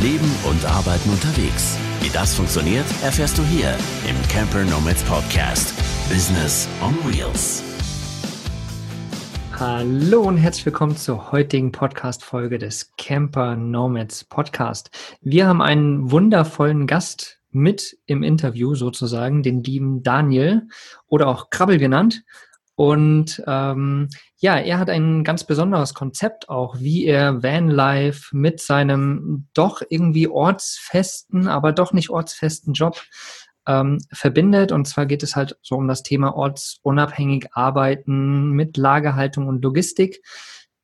Leben und Arbeiten unterwegs. Wie das funktioniert, erfährst du hier im Camper Nomads Podcast. Business on Wheels. Hallo und herzlich willkommen zur heutigen Podcast-Folge des Camper Nomads Podcast. Wir haben einen wundervollen Gast mit im Interview sozusagen, den lieben Daniel oder auch Krabbel genannt. Und ähm, ja, er hat ein ganz besonderes Konzept auch, wie er Vanlife mit seinem doch irgendwie ortsfesten, aber doch nicht ortsfesten Job ähm, verbindet. Und zwar geht es halt so um das Thema ortsunabhängig arbeiten mit Lagerhaltung und Logistik.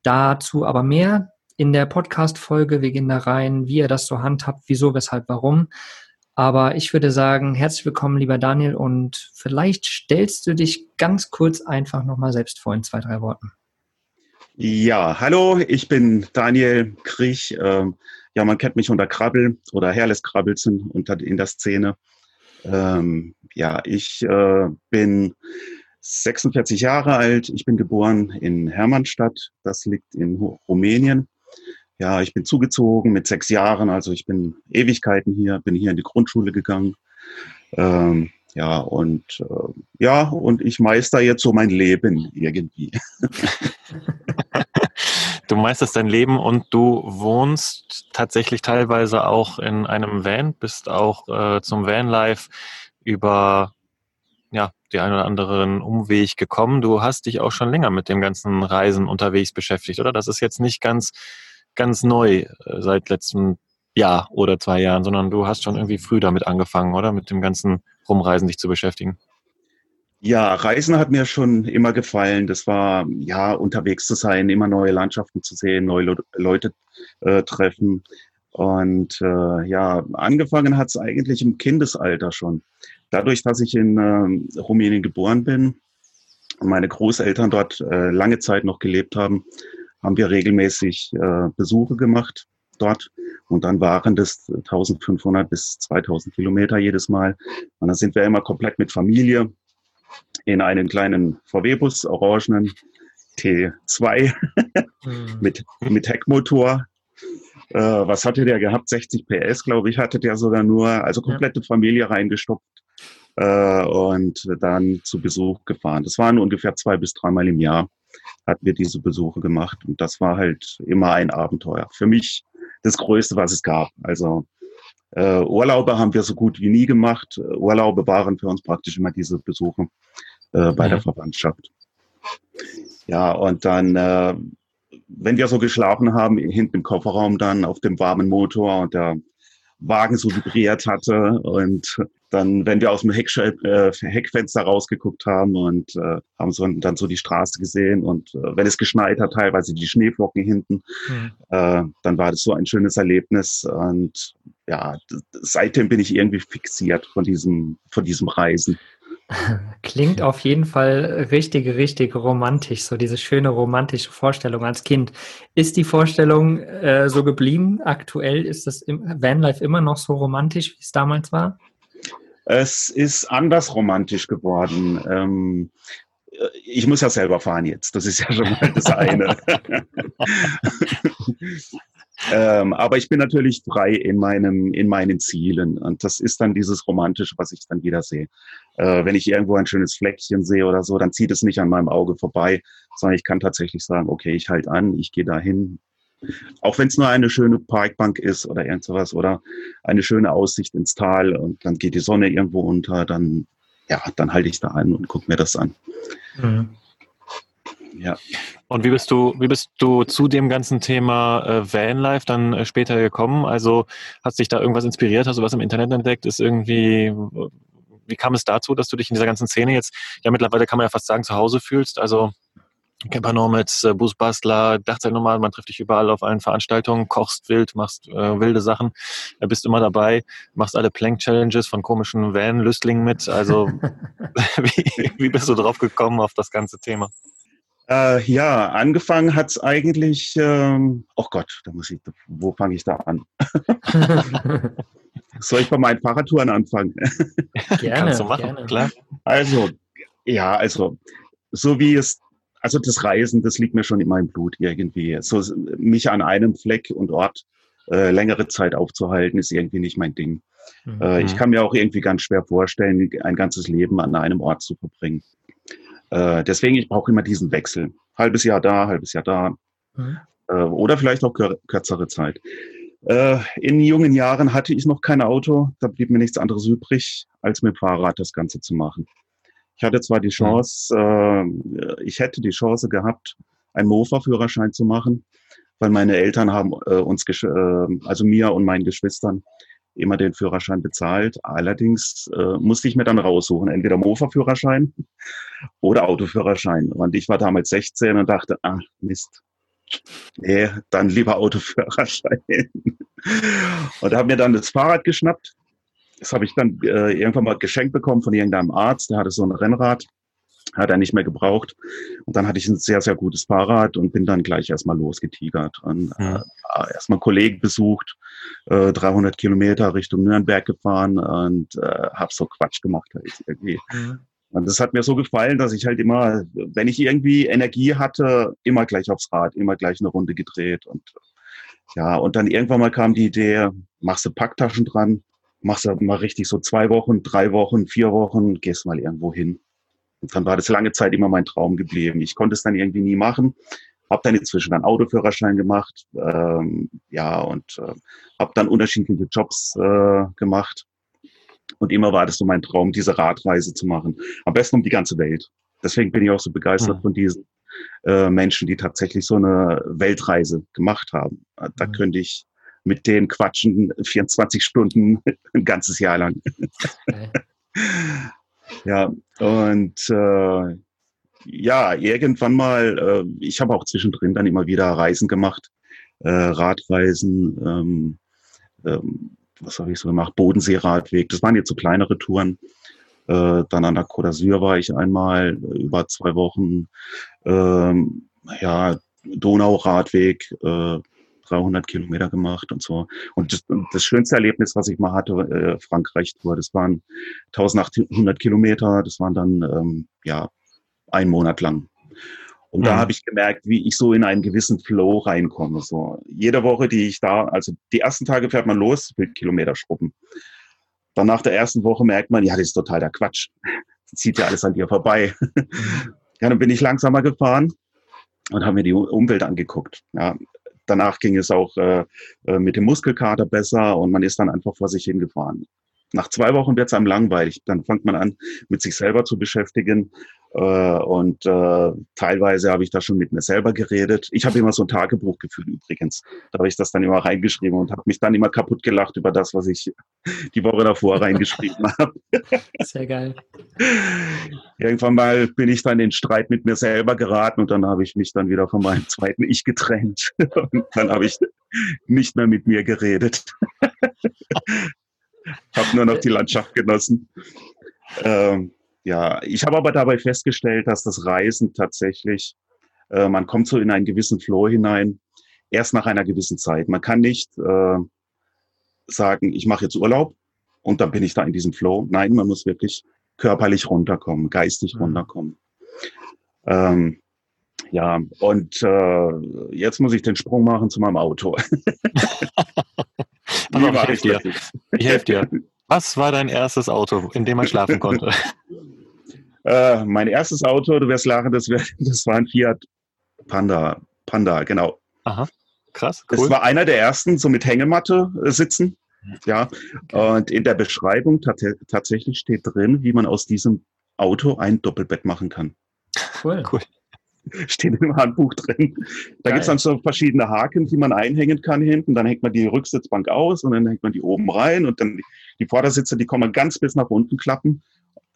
Dazu aber mehr in der Podcast-Folge. Wir gehen da rein, wie er das so handhabt, wieso, weshalb, warum. Aber ich würde sagen, herzlich willkommen, lieber Daniel, und vielleicht stellst du dich ganz kurz einfach nochmal selbst vor in zwei, drei Worten. Ja, hallo, ich bin Daniel Kriech. Ähm, ja, man kennt mich unter Krabbel oder Herrles Krabbelsen unter in der Szene. Ähm, ja, ich äh, bin 46 Jahre alt. Ich bin geboren in Hermannstadt. Das liegt in Rumänien ja, ich bin zugezogen mit sechs Jahren, also ich bin Ewigkeiten hier, bin hier in die Grundschule gegangen. Ähm, ja, und äh, ja, und ich meister jetzt so mein Leben irgendwie. du meisterst dein Leben und du wohnst tatsächlich teilweise auch in einem Van, bist auch äh, zum Vanlife über ja, die einen oder anderen Umweg gekommen. Du hast dich auch schon länger mit dem ganzen Reisen unterwegs beschäftigt, oder? Das ist jetzt nicht ganz ganz neu äh, seit letztem Jahr oder zwei Jahren, sondern du hast schon irgendwie früh damit angefangen, oder? Mit dem ganzen Rumreisen dich zu beschäftigen. Ja, Reisen hat mir schon immer gefallen. Das war, ja, unterwegs zu sein, immer neue Landschaften zu sehen, neue Le Leute äh, treffen. Und äh, ja, angefangen hat es eigentlich im Kindesalter schon. Dadurch, dass ich in äh, Rumänien geboren bin und meine Großeltern dort äh, lange Zeit noch gelebt haben, haben wir regelmäßig äh, Besuche gemacht dort. Und dann waren das 1500 bis 2000 Kilometer jedes Mal. Und dann sind wir immer komplett mit Familie in einen kleinen VW-Bus, orangenen T2 mhm. mit, mit Heckmotor. Äh, was hatte der gehabt? 60 PS, glaube ich, hatte der sogar nur, also komplette. Familie reingestopft äh, und dann zu Besuch gefahren. Das waren ungefähr zwei bis dreimal im Jahr hatten wir diese Besuche gemacht. Und das war halt immer ein Abenteuer. Für mich das Größte, was es gab. Also äh, Urlaube haben wir so gut wie nie gemacht. Urlaube waren für uns praktisch immer diese Besuche äh, bei ja. der Verwandtschaft. Ja, und dann, äh, wenn wir so geschlafen haben, hinten im Kofferraum dann auf dem warmen Motor und der Wagen so vibriert hatte und dann, wenn wir aus dem Heck, äh, Heckfenster rausgeguckt haben und äh, haben so dann so die Straße gesehen und äh, wenn es geschneit hat, teilweise die Schneeflocken hinten, mhm. äh, dann war das so ein schönes Erlebnis und ja, seitdem bin ich irgendwie fixiert von diesem, von diesem Reisen. Klingt auf jeden Fall richtig, richtig romantisch, so diese schöne romantische Vorstellung als Kind. Ist die Vorstellung äh, so geblieben? Aktuell ist das im Vanlife immer noch so romantisch, wie es damals war? Es ist anders romantisch geworden. Ähm, ich muss ja selber fahren jetzt. Das ist ja schon mal das eine. ähm, aber ich bin natürlich frei in meinem, in meinen Zielen. Und das ist dann dieses Romantische, was ich dann wieder sehe. Äh, wenn ich irgendwo ein schönes Fleckchen sehe oder so, dann zieht es nicht an meinem Auge vorbei, sondern ich kann tatsächlich sagen, okay, ich halte an, ich gehe dahin, auch wenn es nur eine schöne Parkbank ist oder irgend sowas oder eine schöne Aussicht ins Tal und dann geht die Sonne irgendwo unter, dann, ja, dann halte ich da an und gucke mir das an. Mhm. Ja. Und wie bist du, wie bist du zu dem ganzen Thema äh, Vanlife dann äh, später gekommen? Also hast dich da irgendwas inspiriert? Hast du was im Internet entdeckt? Ist irgendwie, wie kam es dazu, dass du dich in dieser ganzen Szene jetzt, ja mittlerweile kann man ja fast sagen, zu Hause fühlst? Also Camper Nomads, äh, Busbastler, Dachzeitnomad, man trifft dich überall auf allen Veranstaltungen, kochst wild, machst äh, wilde Sachen, äh, bist immer dabei, machst alle Plank-Challenges von komischen Van-Lüstlingen mit. Also wie, wie bist du drauf gekommen auf das ganze Thema? Äh, ja, angefangen hat es eigentlich, ähm, oh Gott, da muss ich, wo fange ich da an? Soll ich bei meinen Fahrradtouren anfangen? Gerne, Kannst du machen, gerne. klar. Also, ja, also, so wie es also das Reisen, das liegt mir schon in meinem Blut irgendwie. So mich an einem Fleck und Ort äh, längere Zeit aufzuhalten, ist irgendwie nicht mein Ding. Mhm. Äh, ich kann mir auch irgendwie ganz schwer vorstellen, ein ganzes Leben an einem Ort zu verbringen. Äh, deswegen, ich brauche immer diesen Wechsel. Halbes Jahr da, halbes Jahr da. Mhm. Äh, oder vielleicht auch kür kürzere Zeit. Äh, in jungen Jahren hatte ich noch kein Auto. Da blieb mir nichts anderes übrig, als mit dem Fahrrad das Ganze zu machen. Ich hatte zwar die Chance, äh, ich hätte die Chance gehabt, einen Mofa-Führerschein zu machen, weil meine Eltern haben äh, uns, äh, also mir und meinen Geschwistern, immer den Führerschein bezahlt. Allerdings äh, musste ich mir dann raussuchen, entweder Mofa-Führerschein oder Autoführerschein. Und ich war damals 16 und dachte, ah, Mist. Nee, dann lieber Autoführerschein. und habe mir dann das Fahrrad geschnappt. Das habe ich dann äh, irgendwann mal geschenkt bekommen von irgendeinem Arzt. Der hatte so ein Rennrad hat er nicht mehr gebraucht. Und dann hatte ich ein sehr, sehr gutes Fahrrad und bin dann gleich erstmal losgetigert. Und äh, erstmal Kollegen besucht, äh, 300 Kilometer Richtung Nürnberg gefahren und äh, habe so Quatsch gemacht. Halt irgendwie. Mhm. Und das hat mir so gefallen, dass ich halt immer, wenn ich irgendwie Energie hatte, immer gleich aufs Rad, immer gleich eine Runde gedreht. Und ja, und dann irgendwann mal kam die Idee, machst du Packtaschen dran, machst du mal richtig so zwei Wochen, drei Wochen, vier Wochen, gehst mal irgendwo hin. Und dann war das lange Zeit immer mein Traum geblieben. Ich konnte es dann irgendwie nie machen. Habe dann inzwischen einen Autoführerschein gemacht, ähm, ja, und äh, habe dann unterschiedliche Jobs äh, gemacht. Und immer war das so mein Traum, diese Radreise zu machen. Am besten um die ganze Welt. Deswegen bin ich auch so begeistert mhm. von diesen äh, Menschen, die tatsächlich so eine Weltreise gemacht haben. Da mhm. könnte ich mit denen quatschen 24 Stunden ein ganzes Jahr lang. Okay. Ja, und äh, ja, irgendwann mal, äh, ich habe auch zwischendrin dann immer wieder Reisen gemacht, äh, Radreisen, ähm, ähm, was habe ich so gemacht, Bodenseeradweg, das waren jetzt so kleinere Touren. Äh, dann an der Côte d'Azur war ich einmal über zwei Wochen. Ähm, ja, Donauradweg, äh, 300 Kilometer gemacht und so. Und das, das schönste Erlebnis, was ich mal hatte, äh, Frankreich-Tour, das waren 1800 Kilometer, das waren dann, ähm, ja, ein Monat lang. Und mhm. da habe ich gemerkt, wie ich so in einen gewissen Flow reinkomme. So jede Woche, die ich da, also die ersten Tage fährt man los, will Kilometer schrubben. Dann nach der ersten Woche merkt man, ja, das ist total der Quatsch. Das zieht ja alles an dir vorbei. ja, dann bin ich langsamer gefahren und habe mir die Umwelt angeguckt. Ja, danach ging es auch äh, äh, mit dem Muskelkater besser und man ist dann einfach vor sich hingefahren. Nach zwei Wochen wird es einem langweilig. Dann fängt man an, mit sich selber zu beschäftigen. Äh, und äh, teilweise habe ich da schon mit mir selber geredet. Ich habe immer so ein Tagebuch geführt übrigens. Da habe ich das dann immer reingeschrieben und habe mich dann immer kaputt gelacht über das, was ich die Woche davor reingeschrieben habe. Sehr geil. Irgendwann mal bin ich dann in Streit mit mir selber geraten und dann habe ich mich dann wieder von meinem zweiten Ich getrennt. Und dann habe ich nicht mehr mit mir geredet. habe nur noch die Landschaft genossen. Ähm, ja, ich habe aber dabei festgestellt, dass das Reisen tatsächlich, äh, man kommt so in einen gewissen Flow hinein, erst nach einer gewissen Zeit. Man kann nicht äh, sagen, ich mache jetzt Urlaub und dann bin ich da in diesem Flow. Nein, man muss wirklich körperlich runterkommen, geistig mhm. runterkommen. Ähm, ja, und äh, jetzt muss ich den Sprung machen zu meinem Auto. Aber ich helfe dir. Ich helfe dir. Was war dein erstes Auto, in dem man schlafen konnte? Äh, mein erstes Auto, du wirst lachen, das, wär, das war ein Fiat Panda. Panda, genau. Aha, krass. Cool. Das war einer der ersten, so mit Hängematte äh, sitzen. Ja, okay. und in der Beschreibung tatsächlich steht drin, wie man aus diesem Auto ein Doppelbett machen kann. Cool. cool. Steht im Handbuch drin. Da gibt es dann so verschiedene Haken, die man einhängen kann hinten. Dann hängt man die Rücksitzbank aus und dann hängt man die oben rein und dann die Vordersitze, die kann man ganz bis nach unten klappen.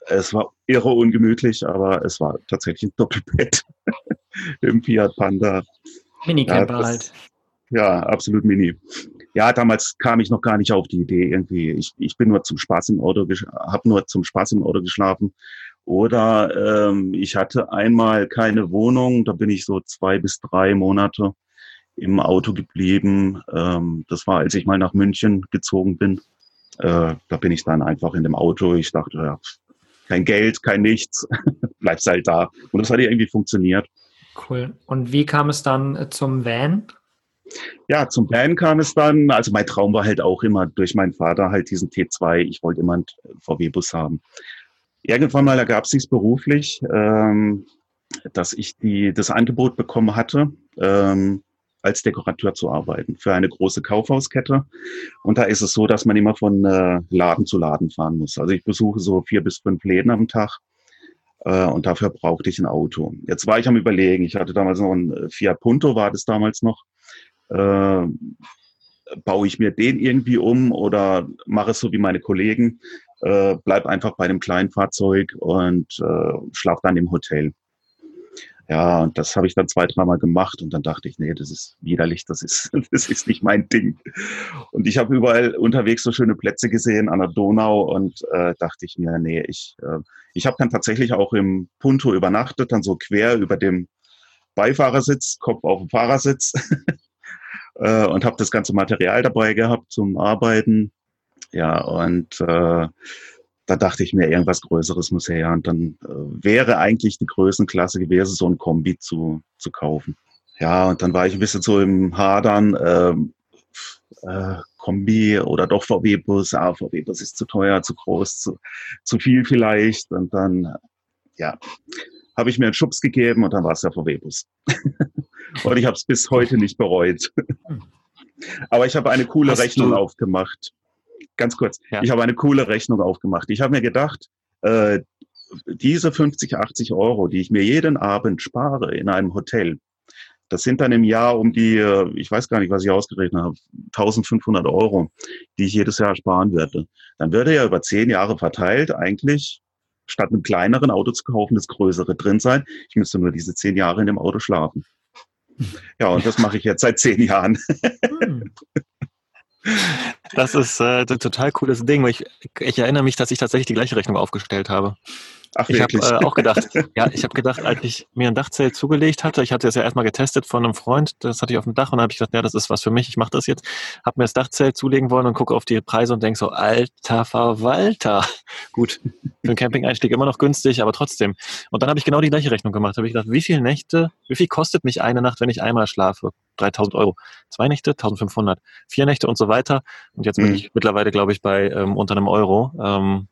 Es war irre ungemütlich, aber es war tatsächlich ein Doppelbett im Fiat Panda. Minicamper ja, halt. Ja, absolut mini. Ja, damals kam ich noch gar nicht auf die Idee irgendwie. Ich, ich bin nur zum Spaß im Auto, habe nur zum Spaß im Auto geschlafen. Oder ähm, ich hatte einmal keine Wohnung, da bin ich so zwei bis drei Monate im Auto geblieben. Ähm, das war, als ich mal nach München gezogen bin. Äh, da bin ich dann einfach in dem Auto. Ich dachte, ja, kein Geld, kein nichts, bleibst halt da. Und das hat irgendwie funktioniert. Cool. Und wie kam es dann äh, zum Van? Ja, zum Band kam es dann, also mein Traum war halt auch immer durch meinen Vater halt diesen T2, ich wollte immer einen VW-Bus haben. Irgendwann mal ergab es sich beruflich, ähm, dass ich die, das Angebot bekommen hatte, ähm, als Dekorateur zu arbeiten für eine große Kaufhauskette. Und da ist es so, dass man immer von äh, Laden zu Laden fahren muss. Also ich besuche so vier bis fünf Läden am Tag äh, und dafür brauchte ich ein Auto. Jetzt war ich am Überlegen, ich hatte damals noch ein äh, Fiat Punto, war das damals noch. Äh, baue ich mir den irgendwie um oder mache es so wie meine Kollegen, äh, bleib einfach bei dem kleinen Fahrzeug und äh, schlaf dann im Hotel. Ja, und das habe ich dann zwei, dreimal gemacht und dann dachte ich, nee, das ist widerlich, das ist, das ist nicht mein Ding. Und ich habe überall unterwegs so schöne Plätze gesehen an der Donau und äh, dachte ich mir, nee, ich, äh, ich habe dann tatsächlich auch im Punto übernachtet, dann so quer über dem Beifahrersitz, Kopf auf dem Fahrersitz äh, und habe das ganze Material dabei gehabt zum Arbeiten. Ja, und äh, da dachte ich mir, irgendwas Größeres muss her. Und dann äh, wäre eigentlich die Größenklasse gewesen, so ein Kombi zu, zu kaufen. Ja, und dann war ich ein bisschen so im Hadern, ähm, äh, Kombi oder doch VW-Bus. Ah, VW-Bus ist zu teuer, zu groß, zu, zu viel vielleicht. Und dann, ja, habe ich mir einen Schubs gegeben und dann war es der VW-Bus. und ich habe es bis heute nicht bereut. Aber ich habe eine coole Hast Rechnung aufgemacht ganz kurz. Ja. Ich habe eine coole Rechnung aufgemacht. Ich habe mir gedacht, äh, diese 50, 80 Euro, die ich mir jeden Abend spare in einem Hotel, das sind dann im Jahr um die, äh, ich weiß gar nicht, was ich ausgerechnet habe, 1500 Euro, die ich jedes Jahr sparen werde. Dann würde ja über zehn Jahre verteilt eigentlich statt einem kleineren Auto zu kaufen, das größere drin sein. Ich müsste nur diese zehn Jahre in dem Auto schlafen. Ja, und das mache ich jetzt seit zehn Jahren. Hm. Das ist äh, ein total cooles Ding. Ich, ich erinnere mich, dass ich tatsächlich die gleiche Rechnung aufgestellt habe. Ach, ich habe äh, auch gedacht, ja, ich habe gedacht, als ich mir ein Dachzelt zugelegt hatte, ich hatte es ja erstmal getestet von einem Freund, das hatte ich auf dem Dach und habe ich gedacht, ja, das ist was für mich, ich mache das jetzt. Habe mir das Dachzelt zulegen wollen und gucke auf die Preise und denke so, alter Verwalter. Gut, für einen Camping-Einstieg immer noch günstig, aber trotzdem. Und dann habe ich genau die gleiche Rechnung gemacht. Habe ich gedacht, wie viele Nächte, wie viel kostet mich eine Nacht, wenn ich einmal schlafe? 3000 Euro. Zwei Nächte, 1500. Vier Nächte und so weiter. Und jetzt bin mhm. ich mittlerweile, glaube ich, bei ähm, unter einem Euro. Ähm,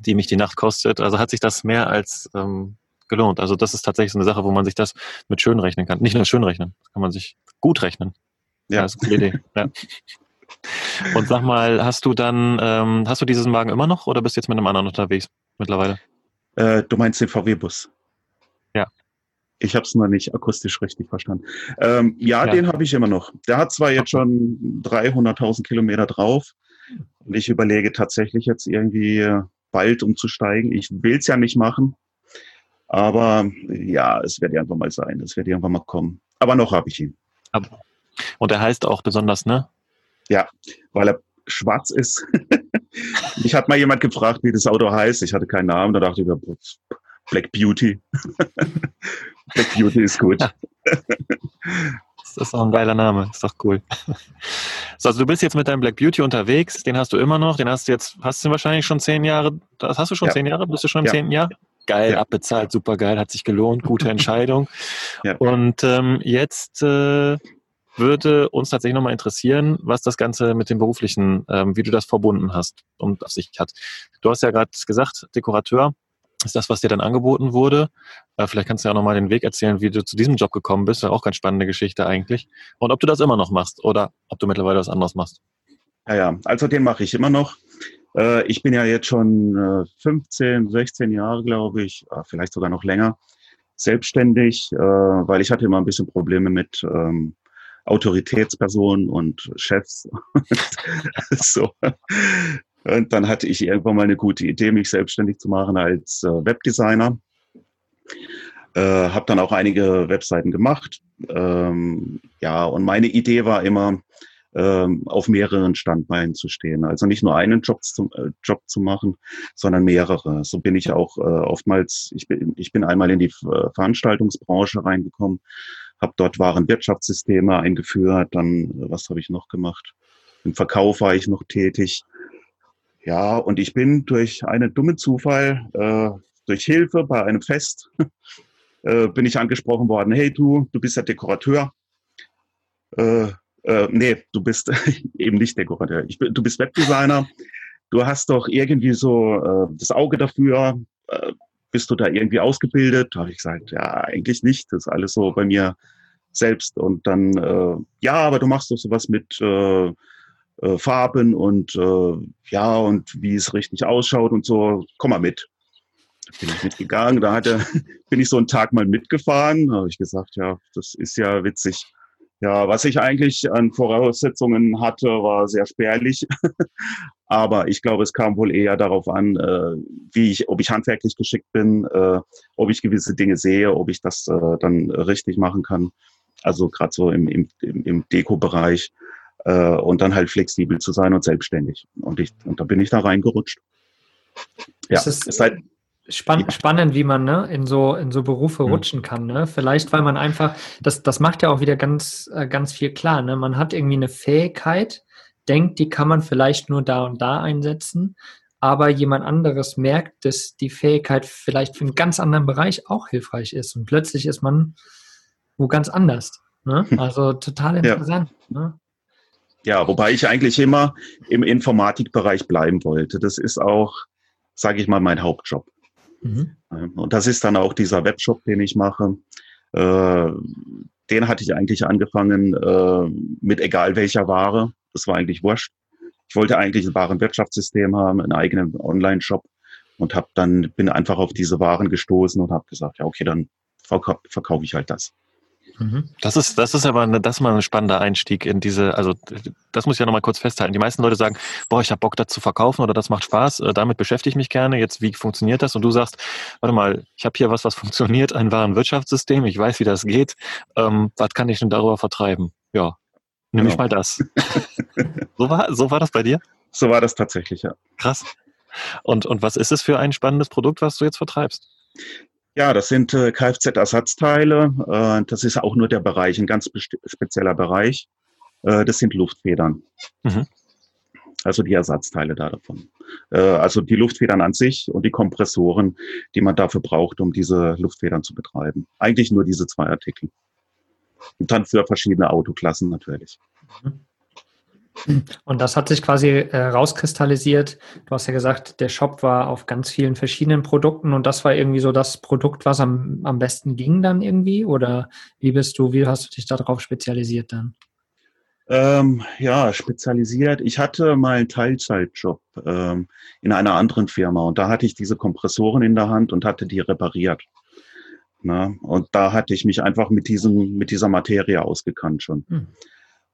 die mich die Nacht kostet. Also hat sich das mehr als ähm, gelohnt. Also das ist tatsächlich so eine Sache, wo man sich das mit schön rechnen kann. Nicht nur schön rechnen, das kann man sich gut rechnen. Ja, das ist eine Idee. ja. Und sag mal, hast du dann, ähm, hast du diesen Wagen immer noch oder bist du jetzt mit einem anderen unterwegs mittlerweile? Äh, du meinst den VW-Bus? Ja. Ich habe es noch nicht akustisch richtig verstanden. Ähm, ja, ja, den habe ich immer noch. Der hat zwar jetzt schon 300.000 Kilometer drauf und ich überlege tatsächlich jetzt irgendwie bald umzusteigen. Ich will es ja nicht machen, aber ja, es wird irgendwann mal sein. Es wird irgendwann mal kommen. Aber noch habe ich ihn. Und er heißt auch besonders, ne? Ja, weil er schwarz ist. Mich hat mal jemand gefragt, wie das Auto heißt. Ich hatte keinen Namen. Da dachte ich mir, Black Beauty. Black Beauty ist gut. Das ist auch ein geiler Name, ist doch cool. So, also du bist jetzt mit deinem Black Beauty unterwegs, den hast du immer noch, den hast du jetzt, hast du wahrscheinlich schon zehn Jahre, das hast du schon ja. zehn Jahre, bist du schon im ja. zehnten Jahr? Geil, ja. abbezahlt, super geil, hat sich gelohnt, gute Entscheidung. Und ähm, jetzt äh, würde uns tatsächlich nochmal interessieren, was das Ganze mit dem beruflichen, ähm, wie du das verbunden hast und auf sich hat. Du hast ja gerade gesagt, Dekorateur, ist das, was dir dann angeboten wurde. Äh, vielleicht kannst du ja auch nochmal den Weg erzählen, wie du zu diesem Job gekommen bist. Ja, auch ganz spannende Geschichte eigentlich. Und ob du das immer noch machst oder ob du mittlerweile was anderes machst. Ja, ja, also den mache ich immer noch. Äh, ich bin ja jetzt schon 15, äh, 16 Jahre, glaube ich, vielleicht sogar noch länger, selbstständig, weil ich hatte immer ein bisschen Probleme mit ähm, Autoritätspersonen und Chefs. so. Und dann hatte ich irgendwann mal eine gute Idee, mich selbstständig zu machen als äh, Webdesigner. Äh, habe dann auch einige Webseiten gemacht. Ähm, ja, und meine Idee war immer, ähm, auf mehreren Standbeinen zu stehen. Also nicht nur einen Job zu, äh, Job zu machen, sondern mehrere. So bin ich auch äh, oftmals, ich bin, ich bin einmal in die äh, Veranstaltungsbranche reingekommen, habe dort Warenwirtschaftssysteme eingeführt, dann, äh, was habe ich noch gemacht? Im Verkauf war ich noch tätig. Ja, und ich bin durch einen dummen Zufall, äh, durch Hilfe bei einem Fest, äh, bin ich angesprochen worden, hey du, du bist ja Dekorateur, äh, Äh, nee, du bist eben nicht Dekorateur. Ich, du bist Webdesigner. Du hast doch irgendwie so äh, das Auge dafür. Äh, bist du da irgendwie ausgebildet? Da habe ich gesagt, ja, eigentlich nicht. Das ist alles so bei mir selbst. Und dann, äh, ja, aber du machst doch sowas mit äh, äh, Farben und äh, ja, und wie es richtig ausschaut und so. Komm mal mit. Bin ich mitgegangen. Da hatte, bin ich so einen Tag mal mitgefahren. Da habe ich gesagt, ja, das ist ja witzig. Ja, was ich eigentlich an Voraussetzungen hatte, war sehr spärlich. Aber ich glaube, es kam wohl eher darauf an, äh, wie ich, ob ich handwerklich geschickt bin, äh, ob ich gewisse Dinge sehe, ob ich das äh, dann richtig machen kann. Also gerade so im, im, im Deko-Bereich. Äh, und dann halt flexibel zu sein und selbstständig. Und, ich, und da bin ich da reingerutscht. Ja, es ist, ist halt, Spann ja. Spannend, wie man ne, in, so, in so Berufe mhm. rutschen kann. Ne? Vielleicht, weil man einfach, das, das macht ja auch wieder ganz, äh, ganz viel klar. Ne? Man hat irgendwie eine Fähigkeit, denkt, die kann man vielleicht nur da und da einsetzen, aber jemand anderes merkt, dass die Fähigkeit vielleicht für einen ganz anderen Bereich auch hilfreich ist. Und plötzlich ist man wo ganz anders. Ne? Also total interessant. Ja. Ne? Ja, wobei ich eigentlich immer im Informatikbereich bleiben wollte. Das ist auch, sage ich mal, mein Hauptjob. Mhm. Und das ist dann auch dieser Webshop, den ich mache. Äh, den hatte ich eigentlich angefangen äh, mit egal welcher Ware. Das war eigentlich wurscht. Ich wollte eigentlich ein Warenwirtschaftssystem haben, einen eigenen Online-Shop und habe dann bin einfach auf diese Waren gestoßen und habe gesagt, ja okay, dann verkaufe verkauf ich halt das. Mhm. Das ist, das ist aber eine, das ist mal ein spannender Einstieg in diese, also das muss ich ja nochmal kurz festhalten. Die meisten Leute sagen, boah, ich habe Bock, das zu verkaufen oder das macht Spaß, äh, damit beschäftige ich mich gerne. Jetzt, wie funktioniert das? Und du sagst, warte mal, ich habe hier was, was funktioniert, ein wahren Wirtschaftssystem, ich weiß, wie das geht. Ähm, was kann ich denn darüber vertreiben? Ja, nimm genau. ich mal das. so, war, so war das bei dir? So war das tatsächlich, ja. Krass. Und, und was ist es für ein spannendes Produkt, was du jetzt vertreibst? Ja, das sind äh, Kfz-Ersatzteile. Äh, das ist auch nur der Bereich, ein ganz spezieller Bereich. Äh, das sind Luftfedern. Mhm. Also die Ersatzteile da davon. Äh, also die Luftfedern an sich und die Kompressoren, die man dafür braucht, um diese Luftfedern zu betreiben. Eigentlich nur diese zwei Artikel. Und dann für verschiedene Autoklassen natürlich. Mhm. Und das hat sich quasi äh, rauskristallisiert. Du hast ja gesagt, der Shop war auf ganz vielen verschiedenen Produkten und das war irgendwie so das Produkt, was am, am besten ging dann irgendwie? Oder wie bist du, wie hast du dich darauf spezialisiert dann? Ähm, ja, spezialisiert. Ich hatte mal einen Teilzeitjob ähm, in einer anderen Firma und da hatte ich diese Kompressoren in der Hand und hatte die repariert. Na, und da hatte ich mich einfach mit diesem, mit dieser Materie ausgekannt schon. Hm.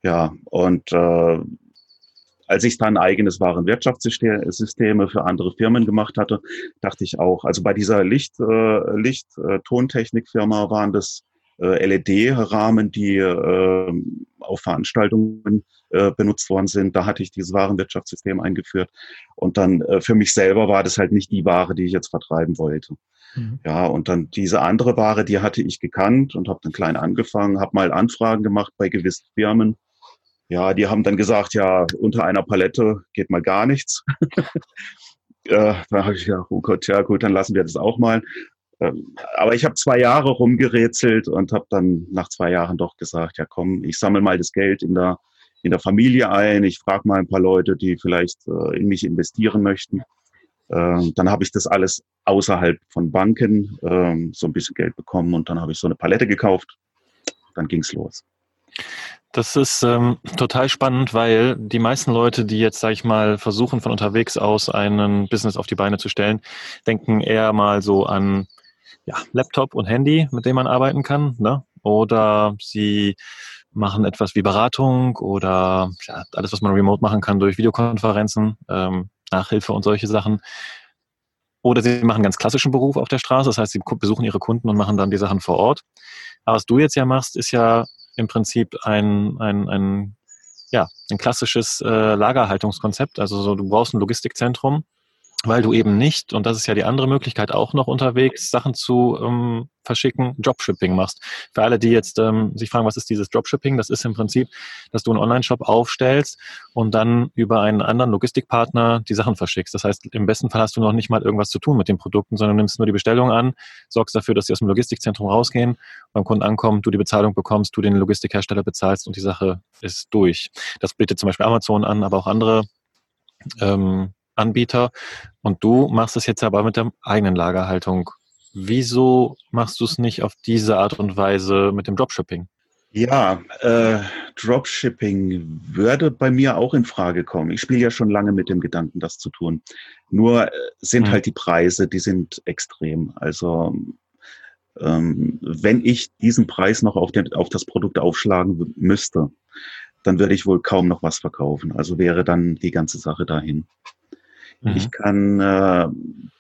Ja, und äh, als ich dann eigenes Warenwirtschaftssysteme für andere Firmen gemacht hatte, dachte ich auch, also bei dieser Licht, äh, Licht äh, Tontechnikfirma waren das äh, LED-Rahmen, die äh, auf Veranstaltungen äh, benutzt worden sind. Da hatte ich dieses Warenwirtschaftssystem eingeführt. Und dann äh, für mich selber war das halt nicht die Ware, die ich jetzt vertreiben wollte. Mhm. Ja, und dann diese andere Ware, die hatte ich gekannt und habe dann klein angefangen, habe mal Anfragen gemacht bei gewissen Firmen ja, die haben dann gesagt, ja, unter einer Palette geht mal gar nichts. äh, da habe ich ja, oh Gott, ja gut, dann lassen wir das auch mal. Ähm, aber ich habe zwei Jahre rumgerätselt und habe dann nach zwei Jahren doch gesagt, ja komm, ich sammle mal das Geld in der, in der Familie ein, ich frage mal ein paar Leute, die vielleicht äh, in mich investieren möchten. Äh, dann habe ich das alles außerhalb von Banken äh, so ein bisschen Geld bekommen und dann habe ich so eine Palette gekauft. Dann ging's los. Das ist ähm, total spannend, weil die meisten Leute, die jetzt, sage ich mal, versuchen von unterwegs aus einen Business auf die Beine zu stellen, denken eher mal so an ja, Laptop und Handy, mit dem man arbeiten kann. Ne? Oder sie machen etwas wie Beratung oder ja, alles, was man remote machen kann durch Videokonferenzen, ähm, Nachhilfe und solche Sachen. Oder sie machen ganz klassischen Beruf auf der Straße, das heißt, sie besuchen ihre Kunden und machen dann die Sachen vor Ort. Aber was du jetzt ja machst, ist ja im Prinzip ein, ein, ein, ja, ein klassisches äh, Lagerhaltungskonzept. Also so, du brauchst ein Logistikzentrum weil du eben nicht, und das ist ja die andere Möglichkeit, auch noch unterwegs Sachen zu ähm, verschicken, Dropshipping machst. Für alle, die jetzt ähm, sich fragen, was ist dieses Dropshipping? Das ist im Prinzip, dass du einen Online-Shop aufstellst und dann über einen anderen Logistikpartner die Sachen verschickst. Das heißt, im besten Fall hast du noch nicht mal irgendwas zu tun mit den Produkten, sondern nimmst nur die Bestellung an, sorgst dafür, dass sie aus dem Logistikzentrum rausgehen, beim Kunden ankommen, du die Bezahlung bekommst, du den Logistikhersteller bezahlst und die Sache ist durch. Das bietet zum Beispiel Amazon an, aber auch andere ähm, Anbieter und du machst es jetzt aber mit der eigenen Lagerhaltung. Wieso machst du es nicht auf diese Art und Weise mit dem Dropshipping? Ja, äh, Dropshipping würde bei mir auch in Frage kommen. Ich spiele ja schon lange mit dem Gedanken, das zu tun. Nur äh, sind mhm. halt die Preise, die sind extrem. Also ähm, wenn ich diesen Preis noch auf, den, auf das Produkt aufschlagen müsste, dann würde ich wohl kaum noch was verkaufen. Also wäre dann die ganze Sache dahin. Mhm. Ich kann äh,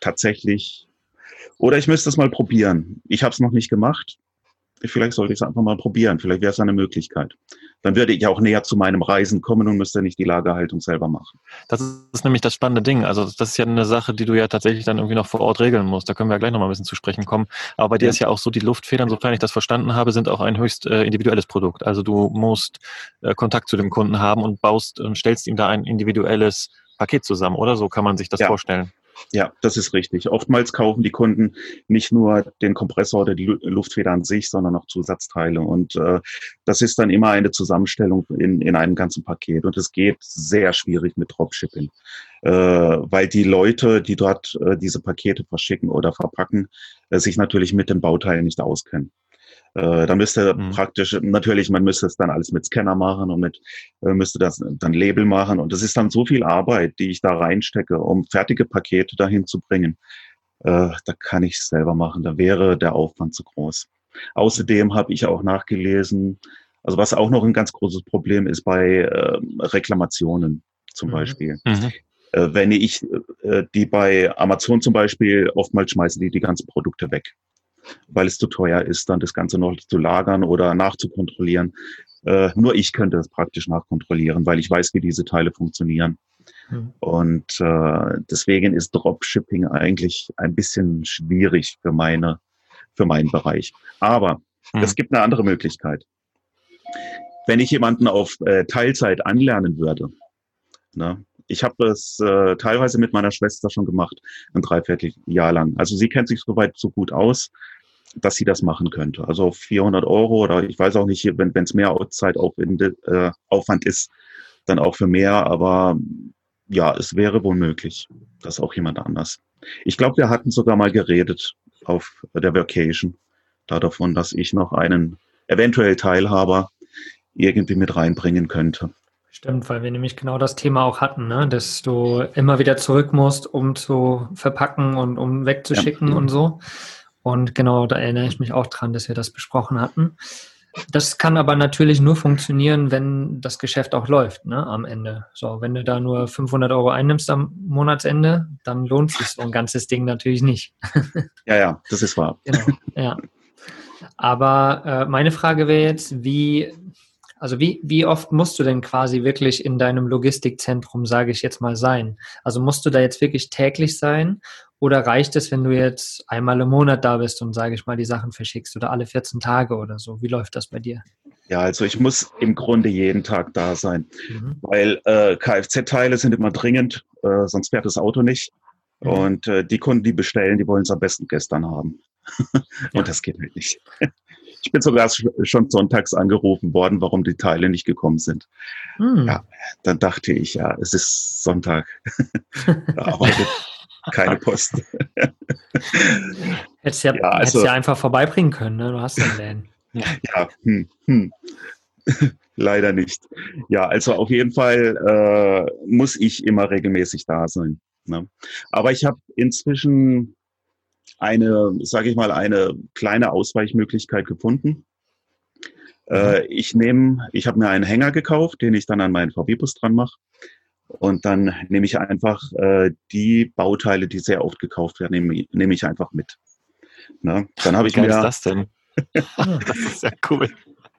tatsächlich, oder ich müsste es mal probieren. Ich habe es noch nicht gemacht. Vielleicht sollte ich es einfach mal probieren. Vielleicht wäre es eine Möglichkeit. Dann würde ich auch näher zu meinem Reisen kommen und müsste nicht die Lagerhaltung selber machen. Das ist nämlich das spannende Ding. Also das ist ja eine Sache, die du ja tatsächlich dann irgendwie noch vor Ort regeln musst. Da können wir ja gleich nochmal ein bisschen zu sprechen kommen. Aber bei dir ja. ist ja auch so, die Luftfedern, sofern ich das verstanden habe, sind auch ein höchst äh, individuelles Produkt. Also du musst äh, Kontakt zu dem Kunden haben und baust und stellst ihm da ein individuelles Paket zusammen, oder? So kann man sich das ja. vorstellen. Ja, das ist richtig. Oftmals kaufen die Kunden nicht nur den Kompressor oder die Luftfeder an sich, sondern auch Zusatzteile. Und äh, das ist dann immer eine Zusammenstellung in, in einem ganzen Paket. Und es geht sehr schwierig mit Dropshipping, äh, weil die Leute, die dort äh, diese Pakete verschicken oder verpacken, äh, sich natürlich mit den Bauteilen nicht auskennen. Äh, da müsste mhm. praktisch, natürlich, man müsste es dann alles mit Scanner machen und mit, äh, müsste das dann Label machen. Und das ist dann so viel Arbeit, die ich da reinstecke, um fertige Pakete dahin zu bringen. Äh, da kann ich es selber machen. Da wäre der Aufwand zu groß. Außerdem habe ich auch nachgelesen, also was auch noch ein ganz großes Problem ist bei äh, Reklamationen zum mhm. Beispiel. Mhm. Äh, wenn ich äh, die bei Amazon zum Beispiel, oftmals schmeißen die die ganzen Produkte weg weil es zu teuer ist, dann das Ganze noch zu lagern oder nachzukontrollieren. Äh, nur ich könnte es praktisch nachkontrollieren, weil ich weiß, wie diese Teile funktionieren. Mhm. Und äh, deswegen ist Dropshipping eigentlich ein bisschen schwierig für meine, für meinen Bereich. Aber mhm. es gibt eine andere Möglichkeit. Wenn ich jemanden auf äh, Teilzeit anlernen würde, ne, ich habe es äh, teilweise mit meiner Schwester schon gemacht, ein Dreivierteljahr lang. Also sie kennt sich soweit so gut aus dass sie das machen könnte. Also 400 Euro oder ich weiß auch nicht, wenn es mehr Zeitaufwand äh, ist, dann auch für mehr. Aber ja, es wäre wohl möglich, dass auch jemand anders. Ich glaube, wir hatten sogar mal geredet auf der Vacation da davon, dass ich noch einen eventuell Teilhaber irgendwie mit reinbringen könnte. Stimmt, weil wir nämlich genau das Thema auch hatten, ne? dass du immer wieder zurück musst, um zu verpacken und um wegzuschicken ja. und so. Und genau, da erinnere ich mich auch dran, dass wir das besprochen hatten. Das kann aber natürlich nur funktionieren, wenn das Geschäft auch läuft, ne, am Ende. So, wenn du da nur 500 Euro einnimmst am Monatsende, dann lohnt sich so ein ganzes Ding natürlich nicht. Ja, ja, das ist wahr. Genau, ja. Aber äh, meine Frage wäre jetzt, wie, also wie, wie oft musst du denn quasi wirklich in deinem Logistikzentrum, sage ich jetzt mal, sein? Also musst du da jetzt wirklich täglich sein oder reicht es, wenn du jetzt einmal im Monat da bist und, sage ich mal, die Sachen verschickst oder alle 14 Tage oder so? Wie läuft das bei dir? Ja, also ich muss im Grunde jeden Tag da sein, mhm. weil äh, Kfz-Teile sind immer dringend, äh, sonst fährt das Auto nicht. Mhm. Und äh, die Kunden, die bestellen, die wollen es am besten gestern haben. und ja. das geht halt nicht. Ich bin sogar schon sonntags angerufen worden, warum die Teile nicht gekommen sind. Mhm. Ja, dann dachte ich, ja, es ist Sonntag. arbeitet keine Post. hättest ja, ja, also, ja einfach vorbeibringen können, ne? Du hast den Läden. Ja, hm, hm. leider nicht. Ja, also auf jeden Fall äh, muss ich immer regelmäßig da sein. Ne? Aber ich habe inzwischen eine, sage ich mal, eine kleine Ausweichmöglichkeit gefunden. Äh, mhm. ich nehme, ich habe mir einen Hänger gekauft, den ich dann an meinen VW-Bus dran mache. Und dann nehme ich einfach äh, die Bauteile, die sehr oft gekauft werden, nehme, nehme ich einfach mit. Ne? Dann habe ich mir. Was ist das denn? das ist ja cool.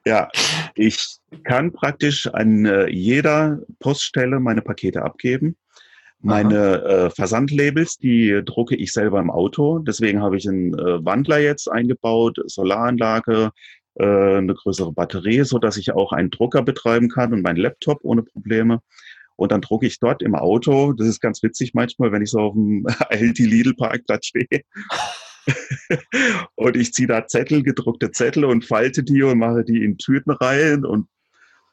Ja, ich kann praktisch an äh, jeder Poststelle meine Pakete abgeben. Meine äh, Versandlabels, die drucke ich selber im Auto. Deswegen habe ich einen äh, Wandler jetzt eingebaut, Solaranlage, äh, eine größere Batterie, so dass ich auch einen Drucker betreiben kann und meinen Laptop ohne Probleme. Und dann drucke ich dort im Auto. Das ist ganz witzig manchmal, wenn ich so auf dem Aldi Lidl Parkplatz stehe. und ich ziehe da Zettel, gedruckte Zettel und falte die und mache die in Tüten rein und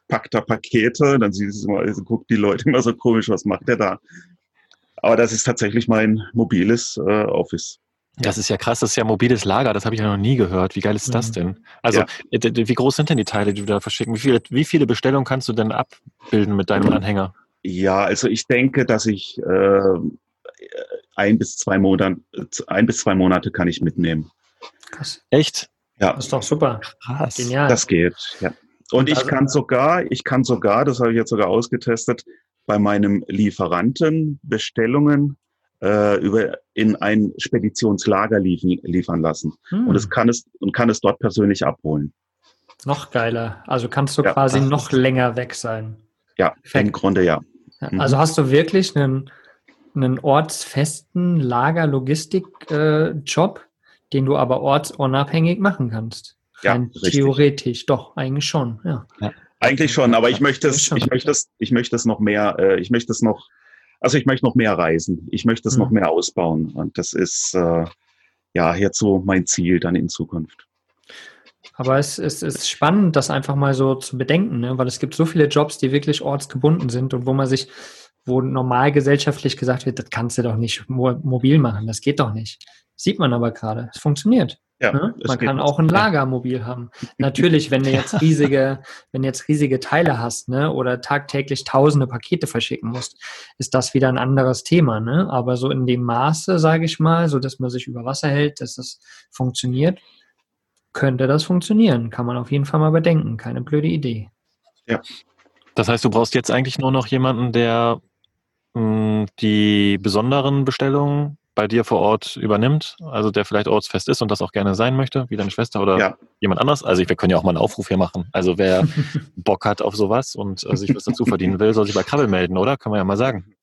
packt da Pakete. Dann sieht es immer, also guckt die Leute immer so komisch, was macht der da? Aber das ist tatsächlich mein mobiles äh, Office. Das ist ja krass, das ist ja mobiles Lager, das habe ich ja noch nie gehört. Wie geil ist das mhm. denn? Also, ja. wie groß sind denn die Teile, die du da verschicken? Wie viele, wie viele Bestellungen kannst du denn abbilden mit deinem Anhänger? Ja, also ich denke, dass ich äh, ein bis zwei Monate, ein bis zwei Monate kann ich mitnehmen. Krass. Echt? Ja. Das ist doch super. Krass. Genial. Das geht, ja. Und ich also, kann sogar, ich kann sogar, das habe ich jetzt sogar ausgetestet, bei meinem Lieferanten Bestellungen äh, über in ein Speditionslager liefen, liefern lassen. Hm. Und es kann es und kann es dort persönlich abholen. Noch geiler. Also kannst du ja, quasi noch länger weg sein. Ja, Perfekt. im Grunde ja. Mhm. Also hast du wirklich einen, einen ortsfesten Lager-Logistik-Job, äh, den du aber ortsunabhängig machen kannst. Ja, theoretisch, doch, eigentlich schon, ja. ja. Eigentlich schon, aber ich möchte es, ich möchte es, ich möchte es noch mehr, äh, ich möchte es noch, also ich möchte noch mehr reisen. Ich möchte es mhm. noch mehr ausbauen. Und das ist äh, ja jetzt so mein Ziel dann in Zukunft. Aber es, es ist spannend, das einfach mal so zu bedenken, ne? weil es gibt so viele Jobs, die wirklich ortsgebunden sind und wo man sich, wo normal gesellschaftlich gesagt wird, das kannst du doch nicht mobil machen, das geht doch nicht. Sieht man aber gerade, es funktioniert. Ja, ne? Man kann auch ein Lagermobil haben. Natürlich, wenn du jetzt riesige, wenn du jetzt riesige Teile hast, ne, oder tagtäglich tausende Pakete verschicken musst, ist das wieder ein anderes Thema, ne? Aber so in dem Maße, sage ich mal, so dass man sich über Wasser hält, dass das funktioniert, könnte das funktionieren. Kann man auf jeden Fall mal bedenken. Keine blöde Idee. Ja. Das heißt, du brauchst jetzt eigentlich nur noch jemanden, der mh, hm, die besonderen Bestellungen bei dir vor Ort übernimmt, also der vielleicht ortsfest ist und das auch gerne sein möchte, wie deine Schwester oder ja. jemand anders. Also wir können ja auch mal einen Aufruf hier machen. Also wer Bock hat auf sowas und äh, sich was dazu verdienen will, soll sich bei Krabbel melden, oder? Kann man ja mal sagen.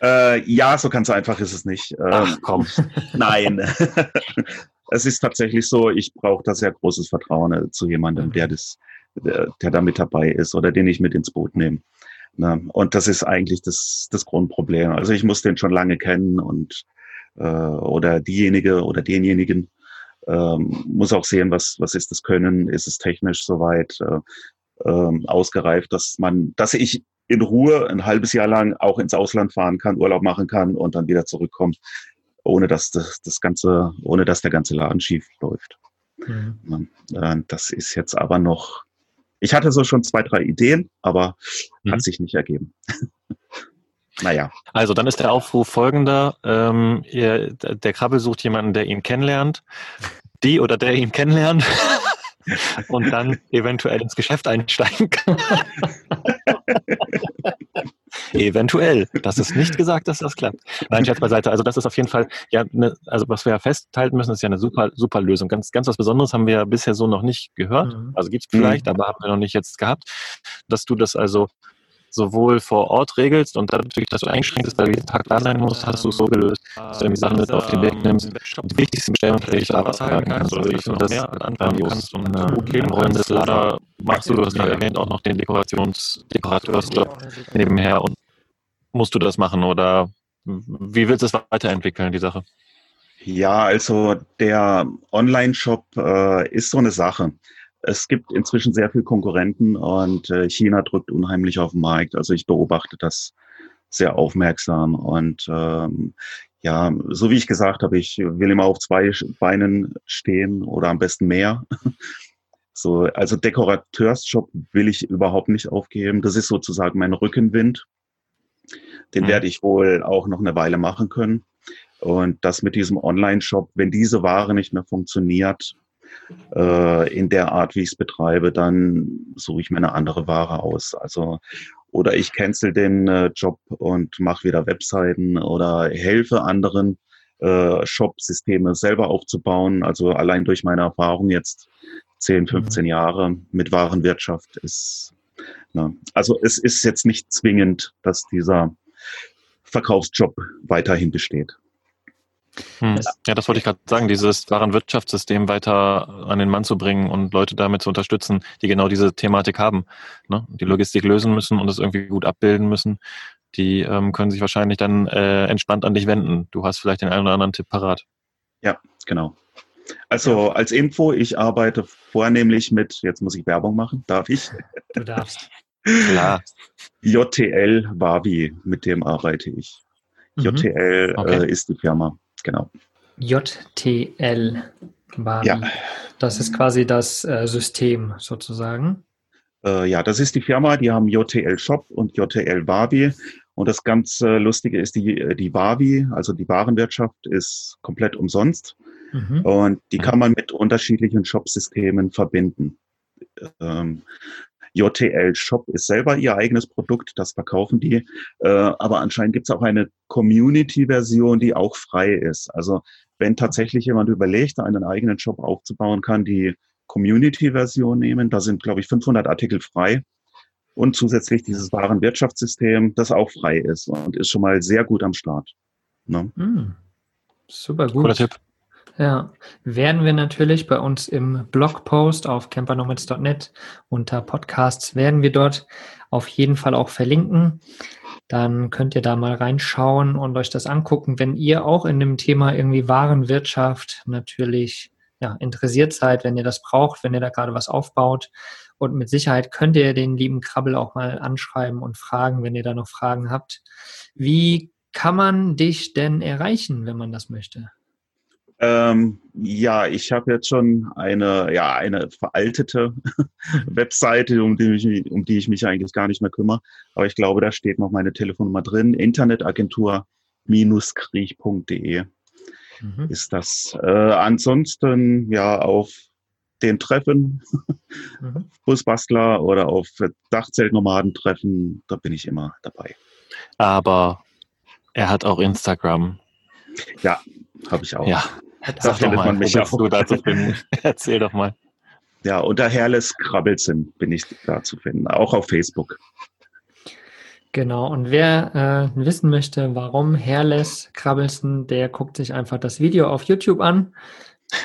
Äh, ja, so ganz einfach ist es nicht. Ähm, Ach komm. Nein. es ist tatsächlich so, ich brauche da sehr großes Vertrauen äh, zu jemandem, der das, der, der da mit dabei ist oder den ich mit ins Boot nehme. Ne? Und das ist eigentlich das, das Grundproblem. Also ich muss den schon lange kennen und äh, oder diejenige oder denjenigen ähm, muss auch sehen, was, was ist das Können, ist es technisch soweit äh, äh, ausgereift, dass man, dass ich in Ruhe ein halbes Jahr lang auch ins Ausland fahren kann, Urlaub machen kann und dann wieder zurückkommt, ohne dass das, das ganze, ohne dass der ganze Laden schief läuft. Mhm. Äh, das ist jetzt aber noch, ich hatte so schon zwei, drei Ideen, aber mhm. hat sich nicht ergeben. Naja. Also dann ist der Aufruf folgender. Ähm, ihr, der Krabbel sucht jemanden, der ihn kennenlernt. Die oder der ihn kennenlernt. und dann eventuell ins Geschäft einsteigen kann. eventuell. Das ist nicht gesagt, dass das klappt. Nein, Scherz beiseite. Also das ist auf jeden Fall, ja, ne, also was wir ja festhalten müssen, ist ja eine super, super Lösung. Ganz, ganz was Besonderes haben wir ja bisher so noch nicht gehört. Mhm. Also gibt es vielleicht, mhm. aber haben wir noch nicht jetzt gehabt, dass du das also sowohl vor Ort regelst und dadurch, dass du eingeschränkt bist, weil du jeden Tag da sein musst, hast du es so gelöst, dass du irgendwie Sachen mit auf den Weg nimmst. Und die wichtigsten Bestellungen vielleicht da was halten kannst oder dich und das anfangen kannst und äh, okay, im Rollen des Lader machst du, du hast gerade erwähnt, auch noch den Dekorations Dekorateursjob nebenher und musst du das machen oder wie willst du es weiterentwickeln, die Sache? Ja, also der Online-Shop äh, ist so eine Sache es gibt inzwischen sehr viel Konkurrenten und äh, China drückt unheimlich auf den Markt. Also ich beobachte das sehr aufmerksam und ähm, ja, so wie ich gesagt habe, ich will immer auf zwei Beinen stehen oder am besten mehr. So, also Dekorateursjob will ich überhaupt nicht aufgeben. Das ist sozusagen mein Rückenwind. Den mhm. werde ich wohl auch noch eine Weile machen können. Und das mit diesem Online-Shop, wenn diese Ware nicht mehr funktioniert, äh, in der Art, wie ich es betreibe, dann suche ich mir eine andere Ware aus. Also oder ich cancel den äh, Job und mache wieder Webseiten oder helfe anderen äh, Shop-Systeme selber aufzubauen. Also allein durch meine Erfahrung jetzt 10, 15 mhm. Jahre mit Warenwirtschaft ist, na, also es ist jetzt nicht zwingend, dass dieser Verkaufsjob weiterhin besteht. Hm. Ja, das wollte ich gerade sagen, dieses Warenwirtschaftssystem weiter an den Mann zu bringen und Leute damit zu unterstützen, die genau diese Thematik haben, ne? die Logistik lösen müssen und es irgendwie gut abbilden müssen, die ähm, können sich wahrscheinlich dann äh, entspannt an dich wenden. Du hast vielleicht den einen oder anderen Tipp parat. Ja, genau. Also als Info, ich arbeite vornehmlich mit, jetzt muss ich Werbung machen, darf ich? Du darfst. Klar. JTL Wavi, mit dem arbeite ich. Mhm. JTL okay. äh, ist die Firma genau. JTL war ja. Das ist quasi das äh, System sozusagen. Äh, ja, das ist die Firma, die haben JTL Shop und JTL Wavi. Und das ganz äh, Lustige ist, die, äh, die Wavi, also die Warenwirtschaft, ist komplett umsonst. Mhm. Und die kann man mit unterschiedlichen Shop-Systemen verbinden. Ähm, JTL Shop ist selber ihr eigenes Produkt, das verkaufen die. Äh, aber anscheinend gibt es auch eine Community-Version, die auch frei ist. Also wenn tatsächlich jemand überlegt, einen eigenen Shop aufzubauen, kann die Community-Version nehmen. Da sind, glaube ich, 500 Artikel frei. Und zusätzlich dieses Warenwirtschaftssystem, das auch frei ist und ist schon mal sehr gut am Start. Ne? Mm, super gut. Cooler Tipp. Ja, werden wir natürlich bei uns im Blogpost auf campernomads.net unter Podcasts werden wir dort auf jeden Fall auch verlinken. Dann könnt ihr da mal reinschauen und euch das angucken, wenn ihr auch in dem Thema irgendwie Warenwirtschaft natürlich ja, interessiert seid, wenn ihr das braucht, wenn ihr da gerade was aufbaut. Und mit Sicherheit könnt ihr den lieben Krabbel auch mal anschreiben und fragen, wenn ihr da noch Fragen habt. Wie kann man dich denn erreichen, wenn man das möchte? Ähm, ja, ich habe jetzt schon eine, ja, eine veraltete Webseite, um die, ich, um die ich mich eigentlich gar nicht mehr kümmere. Aber ich glaube, da steht noch meine Telefonnummer drin. Internetagentur-kriech.de mhm. ist das. Äh, ansonsten, ja, auf den Treffen, mhm. Busbastler oder auf Dachzeltnomaden-Treffen, da bin ich immer dabei. Aber er hat auch Instagram. Ja, habe ich auch. Ja, da findet mal, man mich auch. Du da zu finden? Erzähl doch mal. Ja, unter Herrles Krabbelsen bin ich da zu finden, auch auf Facebook. Genau, und wer äh, wissen möchte, warum Herrles Krabbelsen, der guckt sich einfach das Video auf YouTube an.